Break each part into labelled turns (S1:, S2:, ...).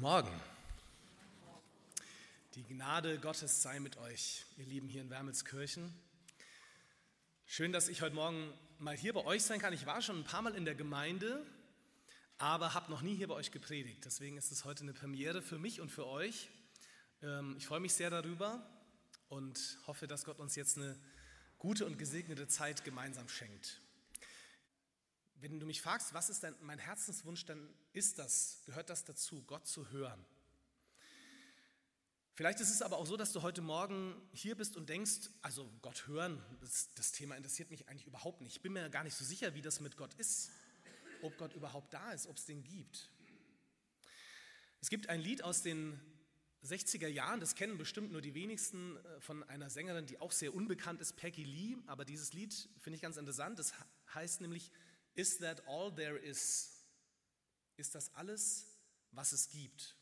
S1: Morgen. Die Gnade Gottes sei mit euch, ihr Lieben hier in Wermelskirchen. Schön, dass ich heute Morgen mal hier bei euch sein kann. Ich war schon ein paar Mal in der Gemeinde, aber habe noch nie hier bei euch gepredigt. Deswegen ist es heute eine Premiere für mich und für euch. Ähm, ich freue mich sehr darüber und hoffe, dass Gott uns jetzt eine gute und gesegnete Zeit gemeinsam schenkt. Wenn du mich fragst, was ist denn mein Herzenswunsch, dann ist das, gehört das dazu, Gott zu hören. Vielleicht ist es aber auch so, dass du heute Morgen hier bist und denkst, also Gott hören, das, das, Thema interessiert mich eigentlich überhaupt nicht. Ich bin mir gar nicht so sicher, wie das mit Gott ist, ob Gott überhaupt da ist, ob es den gibt. Es gibt ein Lied aus den 60er Jahren, das kennen bestimmt nur die wenigsten äh, von einer Sängerin, die auch sehr unbekannt ist, Peggy Lee, aber dieses Lied finde ich ganz interessant. Das heißt nämlich Is that all there is? Ist das alles, was es gibt?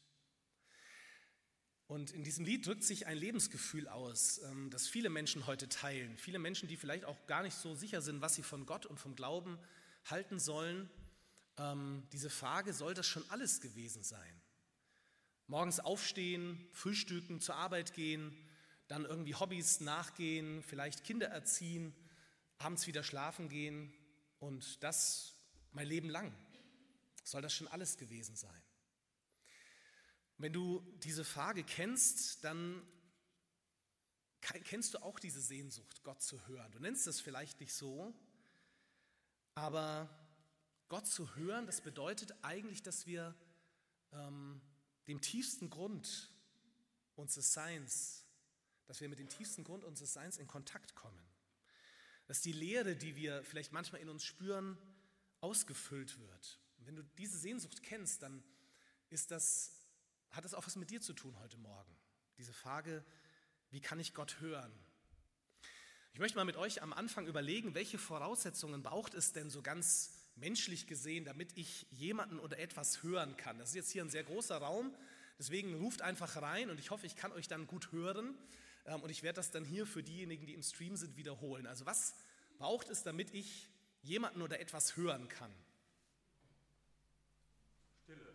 S1: Und in diesem Lied drückt sich ein Lebensgefühl aus, ähm, das viele Menschen heute teilen. Viele Menschen, die vielleicht auch gar nicht so sicher sind, was sie von Gott und vom Glauben halten sollen. Ähm, diese Frage, soll das schon alles gewesen sein? Morgens aufstehen, frühstücken, zur Arbeit gehen, dann irgendwie Hobbys nachgehen, vielleicht Kinder erziehen, abends wieder schlafen gehen, und das mein Leben lang. Soll das schon alles gewesen sein? Wenn du diese Frage kennst, dann kennst du auch diese Sehnsucht, Gott zu hören. Du nennst es vielleicht nicht so, aber Gott zu hören, das bedeutet eigentlich, dass wir ähm, dem tiefsten Grund unseres Seins, dass wir mit dem tiefsten Grund unseres Seins in Kontakt kommen dass die Leere, die wir vielleicht manchmal in uns spüren, ausgefüllt wird. Und wenn du diese Sehnsucht kennst, dann ist das, hat das auch was mit dir zu tun heute Morgen. Diese Frage, wie kann ich Gott hören? Ich möchte mal mit euch am Anfang überlegen, welche Voraussetzungen braucht es denn so ganz menschlich gesehen, damit ich jemanden oder etwas hören kann. Das ist jetzt hier ein sehr großer Raum, deswegen ruft einfach rein und ich hoffe, ich kann euch dann gut hören. Ähm, und ich werde das dann hier für diejenigen, die im Stream sind, wiederholen. Also was braucht es, damit ich jemanden oder etwas hören kann? Stille.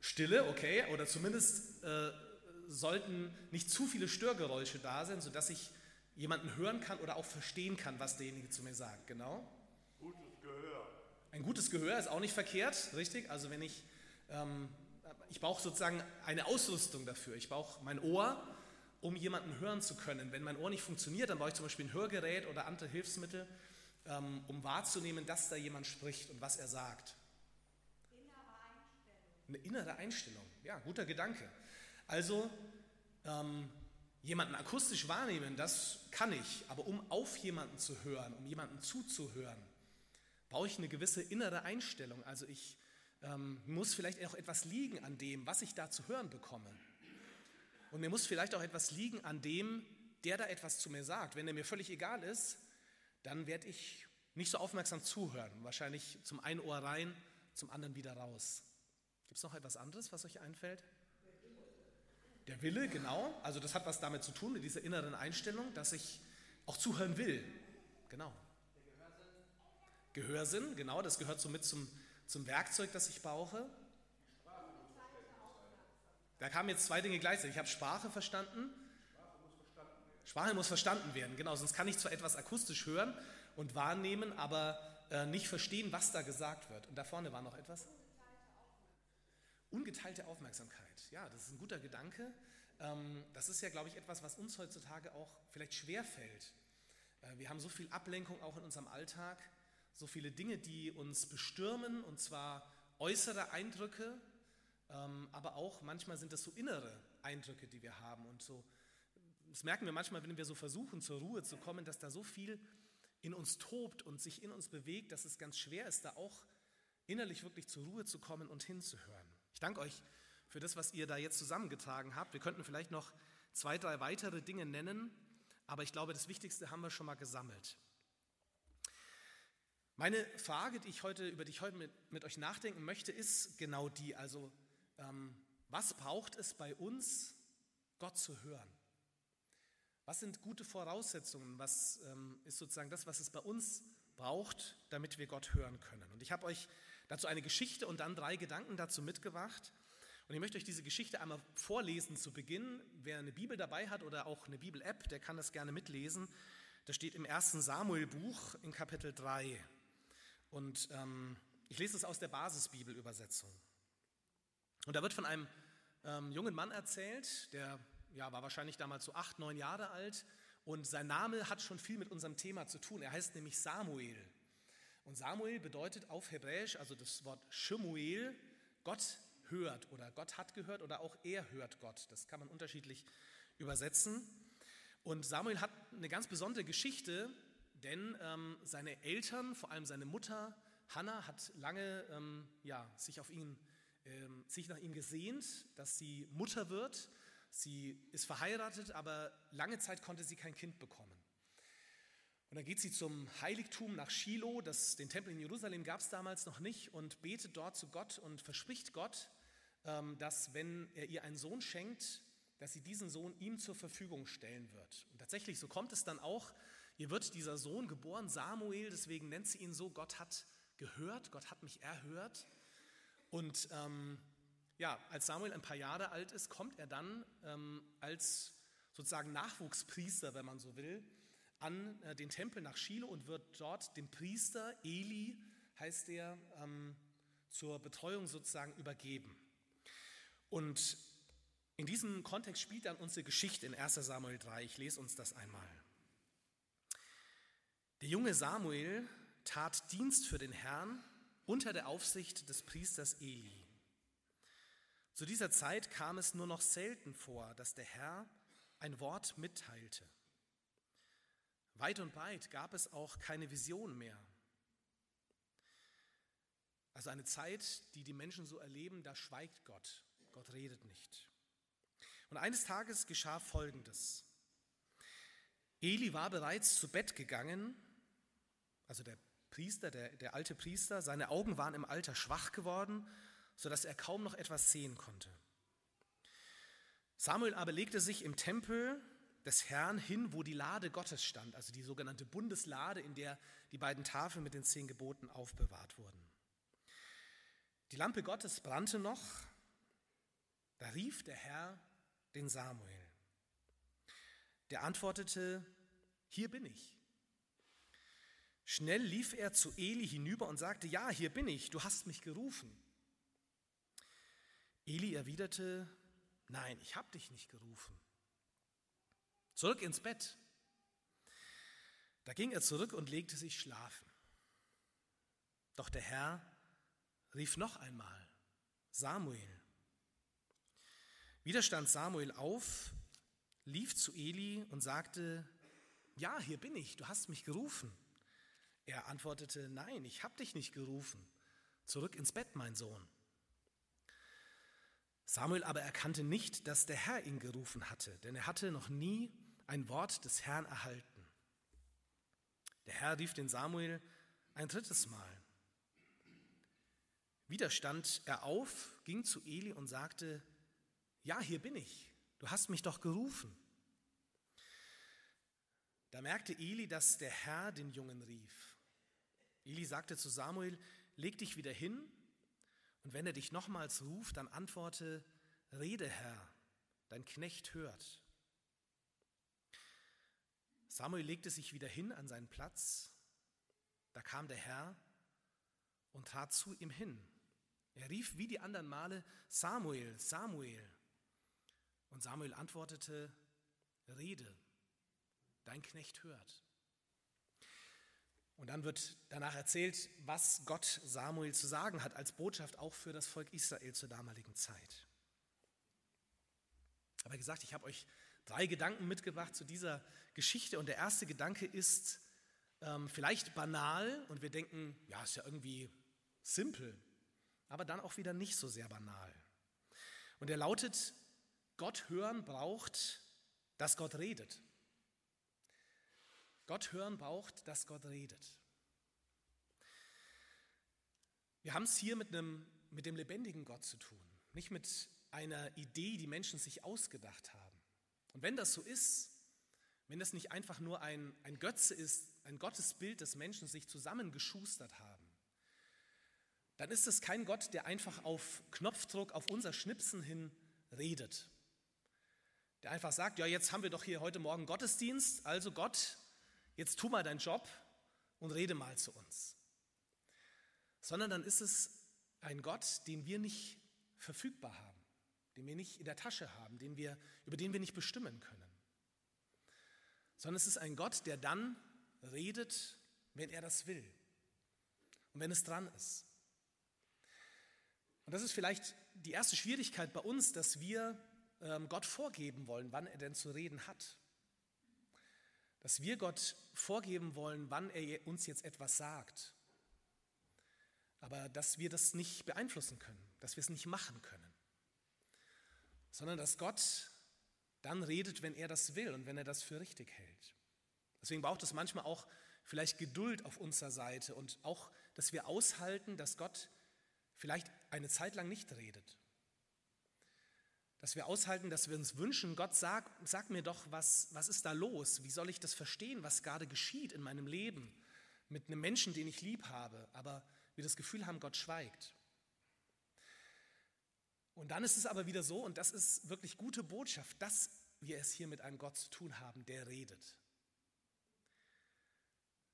S1: Stille, okay, oder zumindest äh, sollten nicht zu viele Störgeräusche da sein, sodass ich jemanden hören kann oder auch verstehen kann, was derjenige zu mir sagt. Genau.
S2: Gutes Gehör.
S1: Ein gutes Gehör ist auch nicht verkehrt, richtig? Also wenn ich, ähm, ich brauche sozusagen eine Ausrüstung dafür. Ich brauche mein Ohr, um jemanden hören zu können. Wenn mein Ohr nicht funktioniert, dann brauche ich zum Beispiel ein Hörgerät oder andere Hilfsmittel, ähm, um wahrzunehmen, dass da jemand spricht und was er sagt. Innere Einstellung. Eine innere Einstellung, ja, guter Gedanke. Also ähm, jemanden akustisch wahrnehmen, das kann ich, aber um auf jemanden zu hören, um jemanden zuzuhören, brauche ich eine gewisse innere Einstellung. Also ich ähm, muss vielleicht auch etwas liegen an dem, was ich da zu hören bekomme. Und mir muss vielleicht auch etwas liegen an dem, der da etwas zu mir sagt. Wenn er mir völlig egal ist, dann werde ich nicht so aufmerksam zuhören. Wahrscheinlich zum einen Ohr rein, zum anderen wieder raus. Gibt es noch etwas anderes, was euch einfällt? Der Wille, genau. Also das hat was damit zu tun, mit dieser inneren Einstellung, dass ich auch zuhören will. Genau. Gehörsinn. Genau, das gehört so mit zum, zum Werkzeug, das ich brauche. Da kamen jetzt zwei Dinge gleichzeitig. Ich habe Sprache verstanden. Sprache muss verstanden werden, genau. Sonst kann ich zwar etwas akustisch hören und wahrnehmen, aber äh, nicht verstehen, was da gesagt wird. Und da vorne war noch etwas. Ungeteilte Aufmerksamkeit. Ja, das ist ein guter Gedanke. Ähm, das ist ja, glaube ich, etwas, was uns heutzutage auch vielleicht schwer fällt. Äh, wir haben so viel Ablenkung auch in unserem Alltag, so viele Dinge, die uns bestürmen, und zwar äußere Eindrücke, aber auch manchmal sind das so innere Eindrücke, die wir haben. Und so, das merken wir manchmal, wenn wir so versuchen, zur Ruhe zu kommen, dass da so viel in uns tobt und sich in uns bewegt, dass es ganz schwer ist, da auch innerlich wirklich zur Ruhe zu kommen und hinzuhören. Ich danke euch für das, was ihr da jetzt zusammengetragen habt. Wir könnten vielleicht noch zwei, drei weitere Dinge nennen, aber ich glaube, das Wichtigste haben wir schon mal gesammelt. Meine Frage, die ich heute, über die ich heute mit, mit euch nachdenken möchte, ist genau die. Also ähm, was braucht es bei uns, Gott zu hören? Was sind gute Voraussetzungen? Was ähm, ist sozusagen das, was es bei uns braucht, damit wir Gott hören können? Und ich habe euch dazu eine Geschichte und dann drei Gedanken dazu mitgebracht. Und ich möchte euch diese Geschichte einmal vorlesen zu Beginn. Wer eine Bibel dabei hat oder auch eine Bibel-App, der kann das gerne mitlesen. Das steht im ersten Samuel-Buch in Kapitel 3. Und ähm, ich lese es aus der Basisbibel-Übersetzung. Und da wird von einem ähm, jungen Mann erzählt, der ja, war wahrscheinlich damals so acht, neun Jahre alt. Und sein Name hat schon viel mit unserem Thema zu tun. Er heißt nämlich Samuel. Und Samuel bedeutet auf Hebräisch, also das Wort Shemuel, Gott hört oder Gott hat gehört oder auch er hört Gott. Das kann man unterschiedlich übersetzen. Und Samuel hat eine ganz besondere Geschichte, denn ähm, seine Eltern, vor allem seine Mutter Hannah, hat lange ähm, ja, sich, auf ihn, sich nach ihm gesehnt, dass sie Mutter wird. Sie ist verheiratet, aber lange Zeit konnte sie kein Kind bekommen. Und dann geht sie zum Heiligtum nach Shiloh, das, den Tempel in Jerusalem gab es damals noch nicht, und betet dort zu Gott und verspricht Gott, ähm, dass wenn er ihr einen Sohn schenkt, dass sie diesen Sohn ihm zur Verfügung stellen wird. Und tatsächlich, so kommt es dann auch, ihr wird dieser Sohn geboren, Samuel, deswegen nennt sie ihn so, Gott hat gehört, Gott hat mich erhört. Und ähm, ja, als Samuel ein paar Jahre alt ist, kommt er dann ähm, als sozusagen Nachwuchspriester, wenn man so will, an äh, den Tempel nach Shiloh und wird dort dem Priester, Eli heißt er, ähm, zur Betreuung sozusagen übergeben. Und in diesem Kontext spielt dann unsere Geschichte in 1 Samuel 3. Ich lese uns das einmal. Der junge Samuel tat Dienst für den Herrn unter der Aufsicht des Priesters Eli. Zu dieser Zeit kam es nur noch selten vor, dass der Herr ein Wort mitteilte. Weit und weit gab es auch keine Vision mehr. Also eine Zeit, die die Menschen so erleben, da schweigt Gott. Gott redet nicht. Und eines Tages geschah Folgendes. Eli war bereits zu Bett gegangen, also der Priester, der, der alte Priester, seine Augen waren im Alter schwach geworden, sodass er kaum noch etwas sehen konnte. Samuel aber legte sich im Tempel des Herrn hin, wo die Lade Gottes stand, also die sogenannte Bundeslade, in der die beiden Tafeln mit den zehn Geboten aufbewahrt wurden. Die Lampe Gottes brannte noch, da rief der Herr den Samuel. Der antwortete, hier bin ich. Schnell lief er zu Eli hinüber und sagte, ja, hier bin ich, du hast mich gerufen. Eli erwiderte, nein, ich habe dich nicht gerufen. Zurück ins Bett. Da ging er zurück und legte sich schlafen. Doch der Herr rief noch einmal, Samuel. Wieder stand Samuel auf, lief zu Eli und sagte, ja, hier bin ich, du hast mich gerufen. Er antwortete, nein, ich habe dich nicht gerufen. Zurück ins Bett, mein Sohn. Samuel aber erkannte nicht, dass der Herr ihn gerufen hatte, denn er hatte noch nie ein Wort des Herrn erhalten. Der Herr rief den Samuel ein drittes Mal. Wieder stand er auf, ging zu Eli und sagte, ja, hier bin ich, du hast mich doch gerufen. Da merkte Eli, dass der Herr den Jungen rief. Eli sagte zu Samuel, leg dich wieder hin und wenn er dich nochmals ruft, dann antworte, rede Herr, dein Knecht hört. Samuel legte sich wieder hin an seinen Platz, da kam der Herr und trat zu ihm hin. Er rief wie die anderen Male, Samuel, Samuel. Und Samuel antwortete, Rede, dein Knecht hört. Und dann wird danach erzählt, was Gott Samuel zu sagen hat als Botschaft auch für das Volk Israel zur damaligen Zeit. Aber gesagt, ich habe euch drei Gedanken mitgebracht zu dieser Geschichte. Und der erste Gedanke ist ähm, vielleicht banal und wir denken, ja, ist ja irgendwie simpel, aber dann auch wieder nicht so sehr banal. Und er lautet, Gott hören braucht, dass Gott redet. Gott hören braucht, dass Gott redet. Wir haben es hier mit, einem, mit dem lebendigen Gott zu tun, nicht mit einer Idee, die Menschen sich ausgedacht haben. Und wenn das so ist, wenn das nicht einfach nur ein, ein Götze ist, ein Gottesbild, das Menschen sich zusammengeschustert haben, dann ist es kein Gott, der einfach auf Knopfdruck, auf unser Schnipsen hin redet. Der einfach sagt, ja, jetzt haben wir doch hier heute Morgen Gottesdienst, also Gott, jetzt tu mal deinen Job und rede mal zu uns. Sondern dann ist es ein Gott, den wir nicht verfügbar haben, den wir nicht in der Tasche haben, den wir, über den wir nicht bestimmen können. Sondern es ist ein Gott, der dann redet, wenn er das will und wenn es dran ist. Und das ist vielleicht die erste Schwierigkeit bei uns, dass wir ähm, Gott vorgeben wollen, wann er denn zu reden hat. Dass wir Gott vorgeben wollen, wann er uns jetzt etwas sagt. Aber dass wir das nicht beeinflussen können, dass wir es nicht machen können. Sondern dass Gott dann redet, wenn er das will und wenn er das für richtig hält. Deswegen braucht es manchmal auch vielleicht Geduld auf unserer Seite und auch, dass wir aushalten, dass Gott vielleicht eine Zeit lang nicht redet. Dass wir aushalten, dass wir uns wünschen, Gott, sag, sag mir doch, was, was ist da los? Wie soll ich das verstehen, was gerade geschieht in meinem Leben mit einem Menschen, den ich lieb habe, aber wir das Gefühl haben, Gott schweigt. Und dann ist es aber wieder so, und das ist wirklich gute Botschaft, dass wir es hier mit einem Gott zu tun haben, der redet.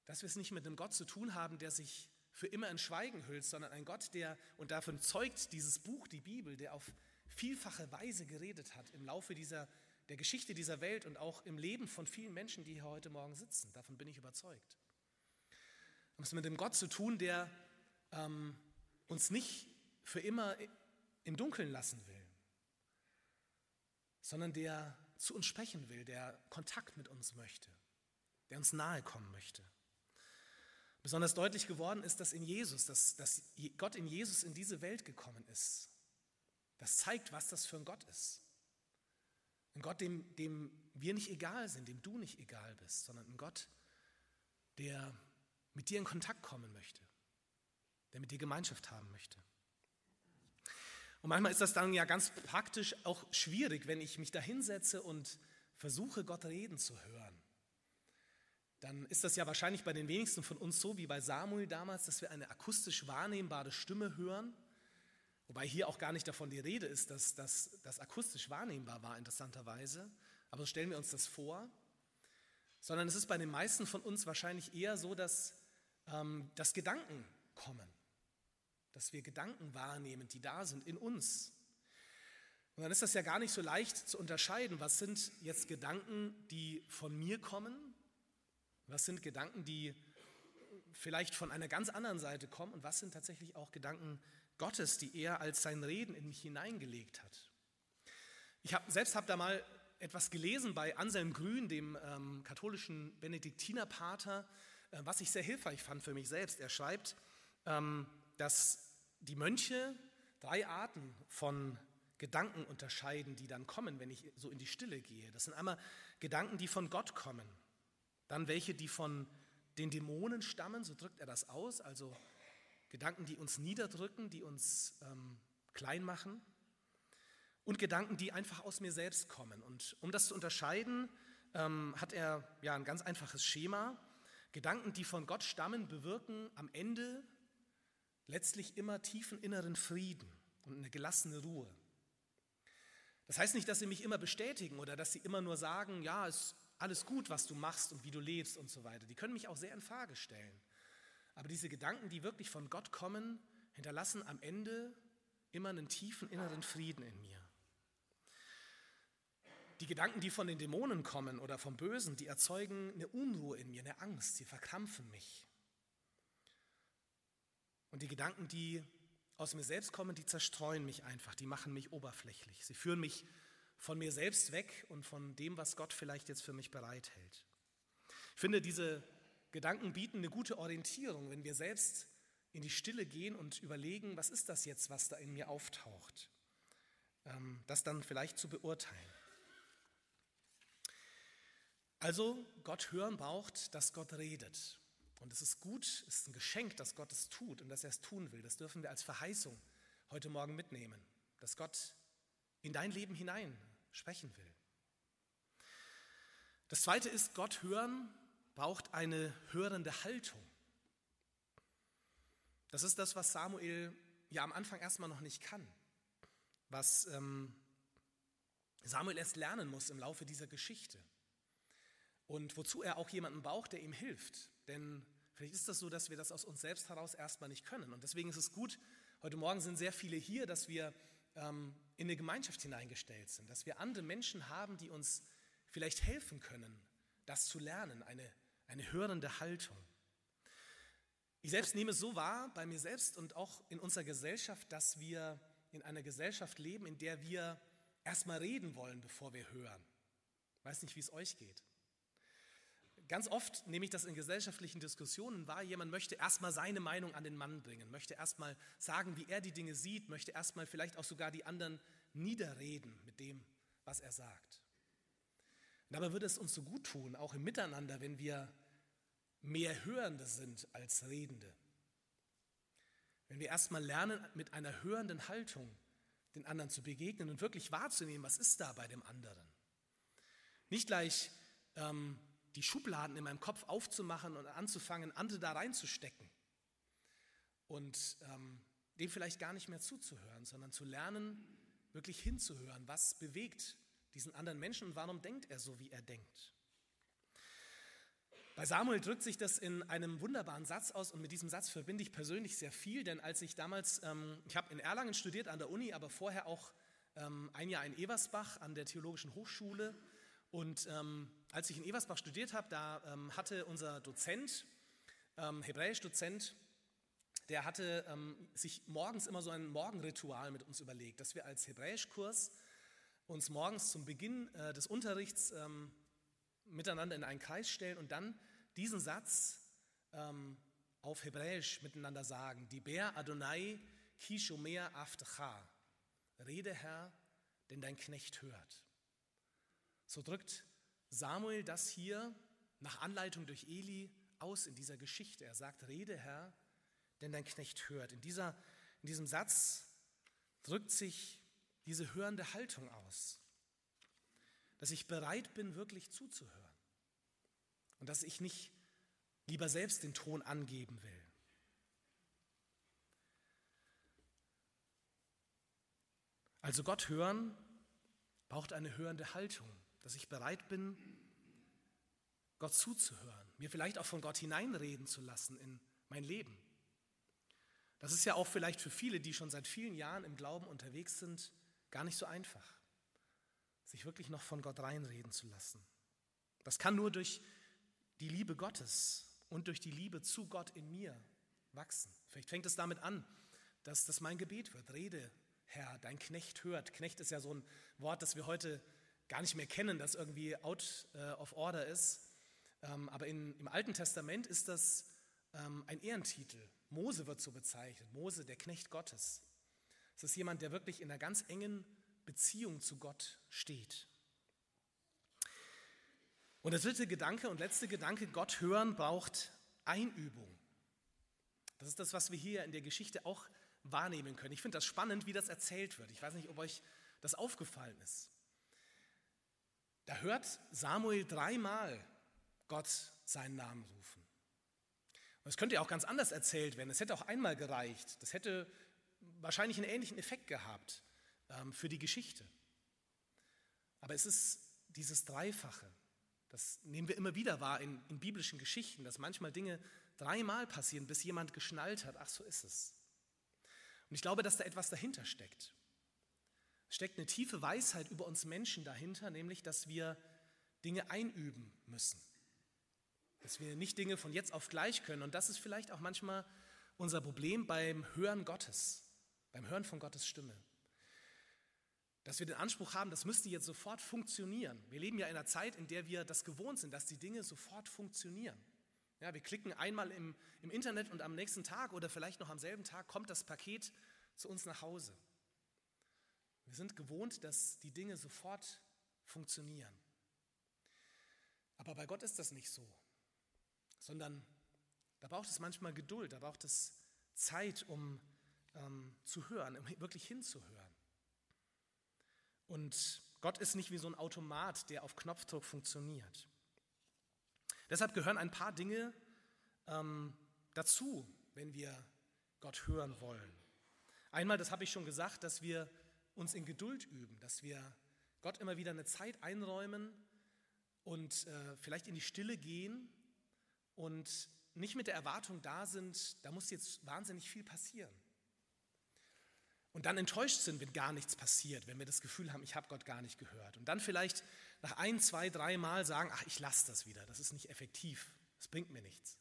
S1: Dass wir es nicht mit einem Gott zu tun haben, der sich für immer in Schweigen hüllt, sondern ein Gott, der, und davon zeugt dieses Buch, die Bibel, der auf vielfache Weise geredet hat im Laufe dieser, der Geschichte dieser Welt und auch im Leben von vielen Menschen, die hier heute Morgen sitzen. Davon bin ich überzeugt. Wir haben es mit dem Gott zu tun, der ähm, uns nicht für immer im Dunkeln lassen will, sondern der zu uns sprechen will, der Kontakt mit uns möchte, der uns nahe kommen möchte. Besonders deutlich geworden ist, dass in Jesus, dass, dass Gott in Jesus in diese Welt gekommen ist. Das zeigt, was das für ein Gott ist. Ein Gott, dem, dem wir nicht egal sind, dem du nicht egal bist, sondern ein Gott, der mit dir in Kontakt kommen möchte, der mit dir Gemeinschaft haben möchte. Und manchmal ist das dann ja ganz praktisch auch schwierig, wenn ich mich da hinsetze und versuche, Gott reden zu hören dann ist das ja wahrscheinlich bei den wenigsten von uns so wie bei Samuel damals, dass wir eine akustisch wahrnehmbare Stimme hören. Wobei hier auch gar nicht davon die Rede ist, dass das akustisch wahrnehmbar war, interessanterweise. Aber so stellen wir uns das vor. Sondern es ist bei den meisten von uns wahrscheinlich eher so, dass, ähm, dass Gedanken kommen. Dass wir Gedanken wahrnehmen, die da sind in uns. Und dann ist das ja gar nicht so leicht zu unterscheiden, was sind jetzt Gedanken, die von mir kommen was sind Gedanken, die vielleicht von einer ganz anderen Seite kommen und was sind tatsächlich auch Gedanken Gottes, die er als sein Reden in mich hineingelegt hat. Ich hab, selbst habe da mal etwas gelesen bei Anselm Grün, dem ähm, katholischen Benediktinerpater, äh, was ich sehr hilfreich fand für mich selbst. Er schreibt, ähm, dass die Mönche drei Arten von Gedanken unterscheiden, die dann kommen, wenn ich so in die Stille gehe. Das sind einmal Gedanken, die von Gott kommen. Dann welche, die von den Dämonen stammen, so drückt er das aus, also Gedanken, die uns niederdrücken, die uns ähm, klein machen. Und Gedanken, die einfach aus mir selbst kommen. Und um das zu unterscheiden, ähm, hat er ja ein ganz einfaches Schema. Gedanken, die von Gott stammen, bewirken am Ende letztlich immer tiefen inneren Frieden und eine gelassene Ruhe. Das heißt nicht, dass sie mich immer bestätigen oder dass sie immer nur sagen, ja, es alles gut, was du machst und wie du lebst und so weiter. Die können mich auch sehr in Frage stellen. Aber diese Gedanken, die wirklich von Gott kommen, hinterlassen am Ende immer einen tiefen inneren Frieden in mir. Die Gedanken, die von den Dämonen kommen oder vom Bösen, die erzeugen eine Unruhe in mir, eine Angst, sie verkrampfen mich. Und die Gedanken, die aus mir selbst kommen, die zerstreuen mich einfach, die machen mich oberflächlich. Sie führen mich von mir selbst weg und von dem, was Gott vielleicht jetzt für mich bereithält. Ich finde, diese Gedanken bieten eine gute Orientierung, wenn wir selbst in die Stille gehen und überlegen, was ist das jetzt, was da in mir auftaucht. Ähm, das dann vielleicht zu beurteilen. Also Gott hören braucht, dass Gott redet. Und es ist gut, es ist ein Geschenk, dass Gott es tut und dass er es tun will. Das dürfen wir als Verheißung heute Morgen mitnehmen, dass Gott in dein Leben hinein sprechen will. Das zweite ist, Gott hören braucht eine hörende Haltung. Das ist das, was Samuel ja am Anfang erstmal noch nicht kann, was ähm, Samuel erst lernen muss im Laufe dieser Geschichte und wozu er auch jemanden braucht, der ihm hilft. Denn vielleicht ist das so, dass wir das aus uns selbst heraus erstmal nicht können. Und deswegen ist es gut, heute Morgen sind sehr viele hier, dass wir ähm, in eine Gemeinschaft hineingestellt sind, dass wir andere Menschen haben, die uns vielleicht helfen können, das zu lernen, eine, eine hörende Haltung. Ich selbst nehme es so wahr, bei mir selbst und auch in unserer Gesellschaft, dass wir in einer Gesellschaft leben, in der wir erstmal reden wollen, bevor wir hören. Ich weiß nicht, wie es euch geht. Ganz oft nehme ich das in gesellschaftlichen Diskussionen wahr, jemand möchte erstmal seine Meinung an den Mann bringen, möchte erstmal sagen, wie er die Dinge sieht, möchte erstmal vielleicht auch sogar die anderen niederreden mit dem, was er sagt. Und dabei würde es uns so gut tun, auch im Miteinander, wenn wir mehr Hörende sind als Redende. Wenn wir erstmal lernen, mit einer hörenden Haltung den anderen zu begegnen und wirklich wahrzunehmen, was ist da bei dem anderen. Nicht gleich ähm, die Schubladen in meinem Kopf aufzumachen und anzufangen, andere da reinzustecken und ähm, dem vielleicht gar nicht mehr zuzuhören, sondern zu lernen, wirklich hinzuhören, was bewegt diesen anderen Menschen und warum denkt er so, wie er denkt. Bei Samuel drückt sich das in einem wunderbaren Satz aus und mit diesem Satz verbinde ich persönlich sehr viel, denn als ich damals, ähm, ich habe in Erlangen studiert an der Uni, aber vorher auch ähm, ein Jahr in Eversbach an der Theologischen Hochschule und ähm, als ich in Eversbach studiert habe, da ähm, hatte unser Dozent, ähm, Hebräisch-Dozent, der hatte ähm, sich morgens immer so ein Morgenritual mit uns überlegt, dass wir als Hebräischkurs uns morgens zum Beginn äh, des Unterrichts miteinander in einen Kreis stellen und dann diesen Satz ähm, auf Hebräisch miteinander sagen. Die Ber Adonai kishomer aftecha. Rede Herr, denn dein Knecht hört. So drückt Samuel das hier nach Anleitung durch Eli aus in dieser Geschichte. Er sagt, Rede Herr, denn dein Knecht hört. In, dieser, in diesem Satz drückt sich diese hörende Haltung aus dass ich bereit bin, wirklich zuzuhören und dass ich nicht lieber selbst den Ton angeben will. Also Gott hören braucht eine hörende Haltung, dass ich bereit bin, Gott zuzuhören, mir vielleicht auch von Gott hineinreden zu lassen in mein Leben. Das ist ja auch vielleicht für viele, die schon seit vielen Jahren im Glauben unterwegs sind, gar nicht so einfach sich wirklich noch von Gott reinreden zu lassen. Das kann nur durch die Liebe Gottes und durch die Liebe zu Gott in mir wachsen. Vielleicht fängt es damit an, dass das mein Gebet wird. Rede, Herr, dein Knecht hört. Knecht ist ja so ein Wort, das wir heute gar nicht mehr kennen, das irgendwie out äh, of order ist. Ähm, aber in, im Alten Testament ist das ähm, ein Ehrentitel. Mose wird so bezeichnet. Mose, der Knecht Gottes. Es ist jemand, der wirklich in einer ganz engen Beziehung zu Gott steht. Und der dritte Gedanke und letzte Gedanke, Gott hören braucht Einübung. Das ist das, was wir hier in der Geschichte auch wahrnehmen können. Ich finde das spannend, wie das erzählt wird. Ich weiß nicht, ob euch das aufgefallen ist. Da hört Samuel dreimal Gott seinen Namen rufen. Und es könnte ja auch ganz anders erzählt werden. Es hätte auch einmal gereicht. Das hätte wahrscheinlich einen ähnlichen Effekt gehabt für die Geschichte. Aber es ist dieses Dreifache. Das nehmen wir immer wieder wahr in, in biblischen Geschichten, dass manchmal Dinge dreimal passieren, bis jemand geschnallt hat, ach so ist es. Und ich glaube, dass da etwas dahinter steckt. Es steckt eine tiefe Weisheit über uns Menschen dahinter, nämlich, dass wir Dinge einüben müssen. Dass wir nicht Dinge von jetzt auf gleich können. Und das ist vielleicht auch manchmal unser Problem beim Hören Gottes, beim Hören von Gottes Stimme. Dass wir den Anspruch haben, das müsste jetzt sofort funktionieren. Wir leben ja in einer Zeit, in der wir das gewohnt sind, dass die Dinge sofort funktionieren. Ja, wir klicken einmal im, im Internet und am nächsten Tag oder vielleicht noch am selben Tag kommt das Paket zu uns nach Hause. Wir sind gewohnt, dass die Dinge sofort funktionieren. Aber bei Gott ist das nicht so, sondern da braucht es manchmal Geduld, da braucht es Zeit, um ähm, zu hören, um wirklich hinzuhören. Und Gott ist nicht wie so ein Automat, der auf Knopfdruck funktioniert. Deshalb gehören ein paar Dinge ähm, dazu, wenn wir Gott hören wollen. Einmal, das habe ich schon gesagt, dass wir uns in Geduld üben, dass wir Gott immer wieder eine Zeit einräumen und äh, vielleicht in die Stille gehen und nicht mit der Erwartung da sind, da muss jetzt wahnsinnig viel passieren. Und dann enttäuscht sind, wenn gar nichts passiert, wenn wir das Gefühl haben, ich habe Gott gar nicht gehört. Und dann vielleicht nach ein, zwei, drei Mal sagen, ach, ich lasse das wieder, das ist nicht effektiv, das bringt mir nichts.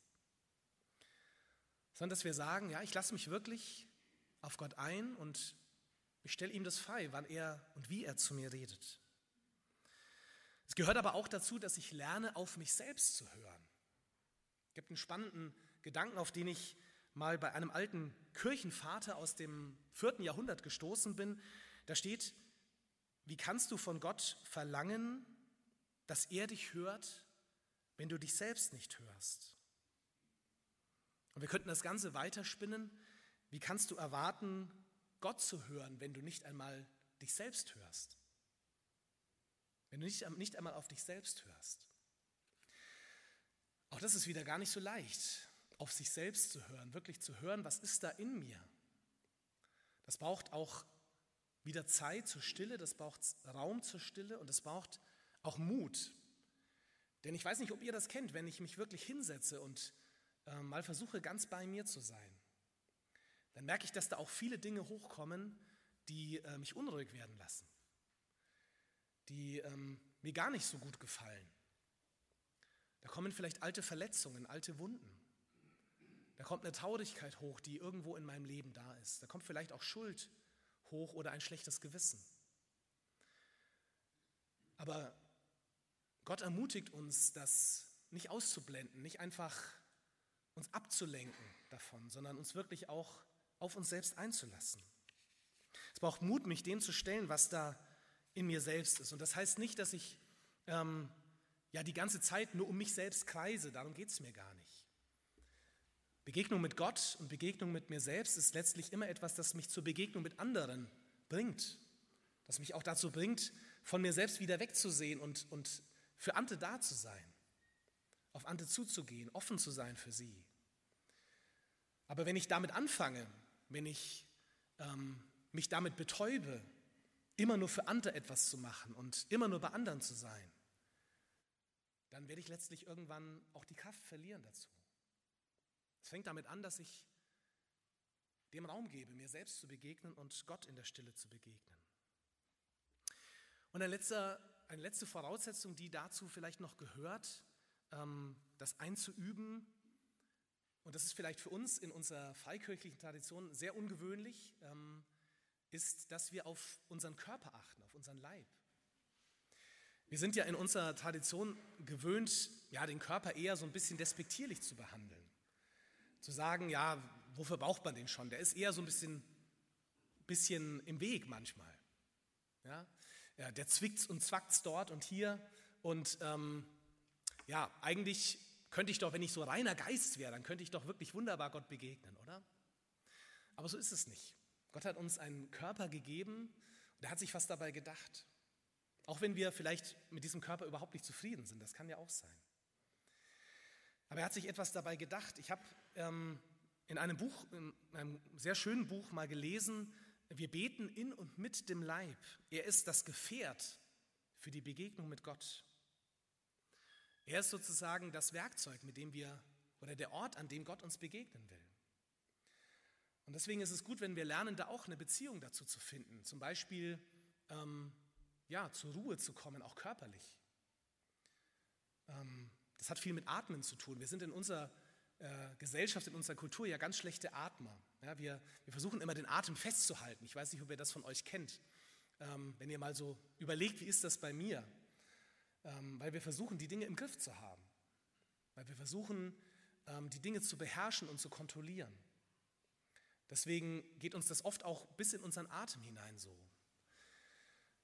S1: Sondern dass wir sagen, ja, ich lasse mich wirklich auf Gott ein und ich stelle ihm das frei, wann er und wie er zu mir redet. Es gehört aber auch dazu, dass ich lerne, auf mich selbst zu hören. Es gibt einen spannenden Gedanken, auf den ich mal bei einem alten Kirchenvater aus dem vierten Jahrhundert gestoßen bin. Da steht, wie kannst du von Gott verlangen, dass er dich hört, wenn du dich selbst nicht hörst? Und wir könnten das Ganze weiterspinnen. Wie kannst du erwarten, Gott zu hören, wenn du nicht einmal dich selbst hörst? Wenn du nicht, nicht einmal auf dich selbst hörst? Auch das ist wieder gar nicht so leicht, auf sich selbst zu hören, wirklich zu hören, was ist da in mir. Das braucht auch wieder Zeit zur Stille, das braucht Raum zur Stille und es braucht auch Mut. Denn ich weiß nicht, ob ihr das kennt, wenn ich mich wirklich hinsetze und äh, mal versuche, ganz bei mir zu sein dann merke ich, dass da auch viele Dinge hochkommen, die äh, mich unruhig werden lassen, die ähm, mir gar nicht so gut gefallen. Da kommen vielleicht alte Verletzungen, alte Wunden. Da kommt eine Traurigkeit hoch, die irgendwo in meinem Leben da ist. Da kommt vielleicht auch Schuld hoch oder ein schlechtes Gewissen. Aber Gott ermutigt uns, das nicht auszublenden, nicht einfach uns abzulenken davon, sondern uns wirklich auch auf uns selbst einzulassen. Es braucht Mut, mich dem zu stellen, was da in mir selbst ist. Und das heißt nicht, dass ich ähm, ja die ganze Zeit nur um mich selbst kreise. Darum geht es mir gar nicht. Begegnung mit Gott und Begegnung mit mir selbst ist letztlich immer etwas, das mich zur Begegnung mit anderen bringt. Das mich auch dazu bringt, von mir selbst wieder wegzusehen und, und für Ante da zu sein. Auf Ante zuzugehen, offen zu sein für sie. Aber wenn ich damit anfange, wenn ich ähm, mich damit betäube, immer nur für andere etwas zu machen und immer nur bei anderen zu sein, dann werde ich letztlich irgendwann auch die Kraft verlieren dazu. Es fängt damit an, dass ich dem Raum gebe, mir selbst zu begegnen und Gott in der Stille zu begegnen. Und eine letzte, eine letzte Voraussetzung, die dazu vielleicht noch gehört, ähm, das einzuüben, und das ist vielleicht für uns in unserer freikirchlichen Tradition sehr ungewöhnlich, ähm, ist, dass wir auf unseren Körper achten, auf unseren Leib. Wir sind ja in unserer Tradition gewöhnt, ja, den Körper eher so ein bisschen despektierlich zu behandeln. Zu sagen, ja, wofür braucht man den schon? Der ist eher so ein bisschen, bisschen im Weg manchmal. Ja, ja der zwickt und zwackt dort und hier. Und ähm, ja, eigentlich könnte ich doch, wenn ich so reiner Geist wäre, dann könnte ich doch wirklich wunderbar Gott begegnen, oder? Aber so ist es nicht. Gott hat uns einen Körper gegeben und er hat sich was dabei gedacht. Auch wenn wir vielleicht mit diesem Körper überhaupt nicht zufrieden sind, das kann ja auch sein. Aber er hat sich etwas dabei gedacht. Ich habe ähm, in einem Buch, in einem sehr schönen Buch mal gelesen, wir beten in und mit dem Leib. Er ist das Gefährt für die Begegnung mit Gott. Er ist sozusagen das Werkzeug, mit dem wir, oder der Ort, an dem Gott uns begegnen will. Und deswegen ist es gut, wenn wir lernen, da auch eine Beziehung dazu zu finden. Zum Beispiel, ähm, ja, zur Ruhe zu kommen, auch körperlich. Ähm, das hat viel mit Atmen zu tun. Wir sind in unserer äh, Gesellschaft, in unserer Kultur ja ganz schlechte Atmer. Ja, wir, wir, versuchen immer den Atem festzuhalten. Ich weiß nicht, ob ihr das von euch kennt. Ähm, wenn ihr mal so überlegt, wie ist das bei mir? Ähm, weil wir versuchen, die Dinge im Griff zu haben, weil wir versuchen, ähm, die Dinge zu beherrschen und zu kontrollieren. Deswegen geht uns das oft auch bis in unseren Atem hinein so.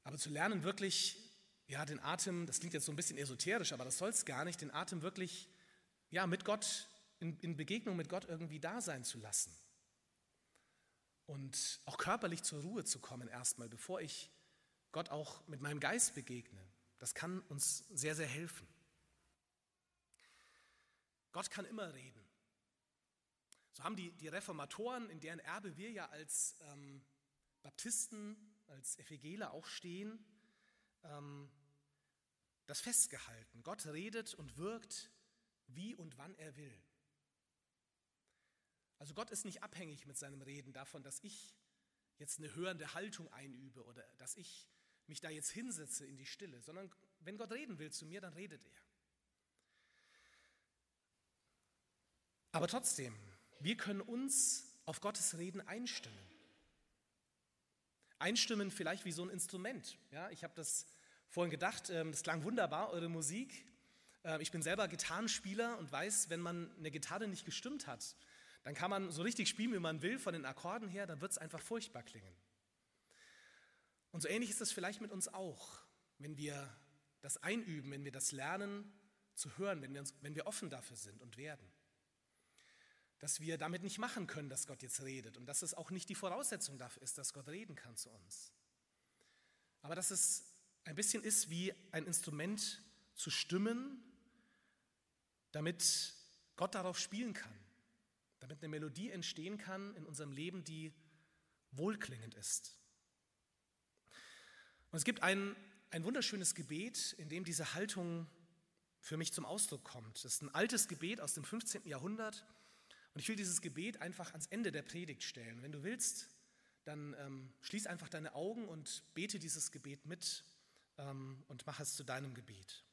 S1: Aber zu lernen, wirklich, ja, den Atem, das klingt jetzt so ein bisschen esoterisch, aber das soll es gar nicht, den Atem wirklich, ja, mit Gott, in, in Begegnung mit Gott irgendwie da sein zu lassen. Und auch körperlich zur Ruhe zu kommen erstmal, bevor ich Gott auch mit meinem Geist begegne. Das kann uns sehr, sehr helfen. Gott kann immer reden. So haben die, die Reformatoren, in deren Erbe wir ja als ähm, Baptisten, als Evangeler auch stehen, ähm, das festgehalten. Gott redet und wirkt, wie und wann er will. Also Gott ist nicht abhängig mit seinem Reden davon, dass ich jetzt eine hörende Haltung einübe oder dass ich mich da jetzt hinsetze in die Stille, sondern wenn Gott reden will zu mir, dann redet er. Aber trotzdem, wir können uns auf Gottes Reden einstimmen. Einstimmen vielleicht wie so ein Instrument. Ja, ich habe das vorhin gedacht, ähm, das klang wunderbar, eure Musik. Ähm, ich bin selber Gitarrenspieler und weiß, wenn man eine Gitarre nicht gestimmt hat, dann kann man so richtig spielen, wie man will, von den Akkorden her, dann wird es einfach furchtbar klingen. Und so ähnlich ist es vielleicht mit uns auch, wenn wir das einüben, wenn wir das lernen zu hören, wenn wir, uns, wenn wir offen dafür sind und werden. Dass wir damit nicht machen können, dass Gott jetzt redet und dass es auch nicht die Voraussetzung dafür ist, dass Gott reden kann zu uns. Aber dass es ein bisschen ist wie ein Instrument zu stimmen, damit Gott darauf spielen kann, damit eine Melodie entstehen kann in unserem Leben, die wohlklingend ist. Und es gibt ein, ein wunderschönes Gebet, in dem diese Haltung für mich zum Ausdruck kommt. Das ist ein altes Gebet aus dem 15. Jahrhundert. Und ich will dieses Gebet einfach ans Ende der Predigt stellen. Wenn du willst, dann ähm, schließ einfach deine Augen und bete dieses Gebet mit und mach es zu deinem Gebet.